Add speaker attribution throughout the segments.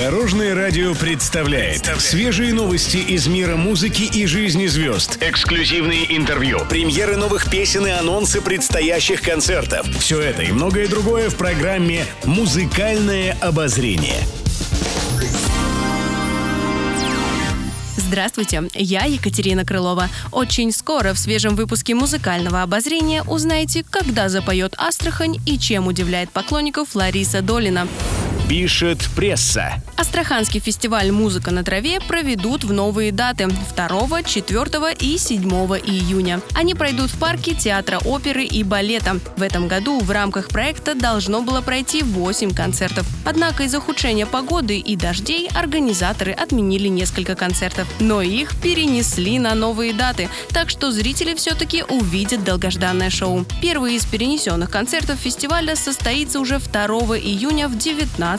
Speaker 1: Дорожное радио представляет свежие новости из мира музыки и жизни звезд. Эксклюзивные интервью, премьеры новых песен и анонсы предстоящих концертов. Все это и многое другое в программе «Музыкальное обозрение».
Speaker 2: Здравствуйте, я Екатерина Крылова. Очень скоро в свежем выпуске музыкального обозрения узнаете, когда запоет Астрахань и чем удивляет поклонников Лариса Долина.
Speaker 1: Пишет пресса.
Speaker 2: Астраханский фестиваль «Музыка на траве» проведут в новые даты 2, 4 и 7 июня. Они пройдут в парке театра оперы и балета. В этом году в рамках проекта должно было пройти 8 концертов. Однако из-за ухудшения погоды и дождей организаторы отменили несколько концертов. Но их перенесли на новые даты, так что зрители все-таки увидят долгожданное шоу. Первый из перенесенных концертов фестиваля состоится уже 2 июня в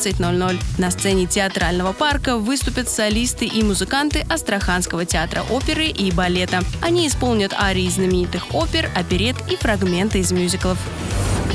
Speaker 2: 19.00. На сцене театра театрального парка выступят солисты и музыканты Астраханского театра оперы и балета. Они исполнят арии знаменитых опер, оперет и фрагменты из мюзиклов.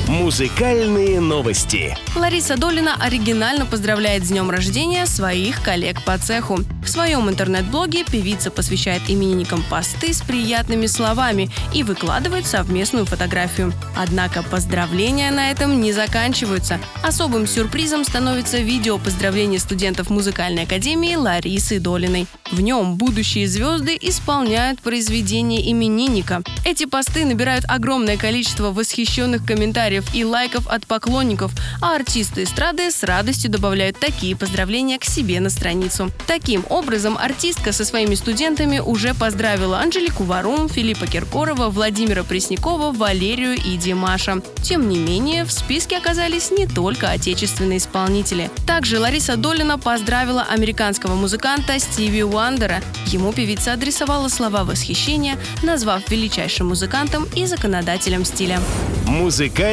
Speaker 1: Музыкальные новости.
Speaker 2: Лариса Долина оригинально поздравляет с днем рождения своих коллег по цеху. В своем интернет-блоге певица посвящает именинникам посты с приятными словами и выкладывает совместную фотографию. Однако поздравления на этом не заканчиваются. Особым сюрпризом становится видео поздравления студентов музыкальной академии Ларисы Долиной. В нем будущие звезды исполняют произведения именинника. Эти посты набирают огромное количество восхищенных комментариев и лайков от поклонников, а артисты эстрады с радостью добавляют такие поздравления к себе на страницу. Таким образом, артистка со своими студентами уже поздравила Анжелику Варум, Филиппа Киркорова, Владимира Преснякова, Валерию и Димаша. Тем не менее, в списке оказались не только отечественные исполнители. Также Лариса Долина поздравила американского музыканта Стиви Уандера. Ему певица адресовала слова восхищения, назвав величайшим музыкантом и законодателем стиля.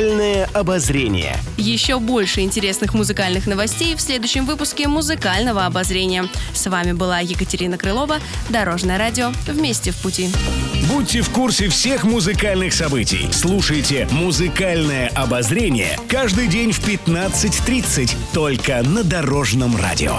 Speaker 1: Музыкальное обозрение.
Speaker 2: Еще больше интересных музыкальных новостей в следующем выпуске музыкального обозрения. С вами была Екатерина Крылова, Дорожное радио «Вместе в пути».
Speaker 1: Будьте в курсе всех музыкальных событий. Слушайте «Музыкальное обозрение» каждый день в 15.30 только на Дорожном радио.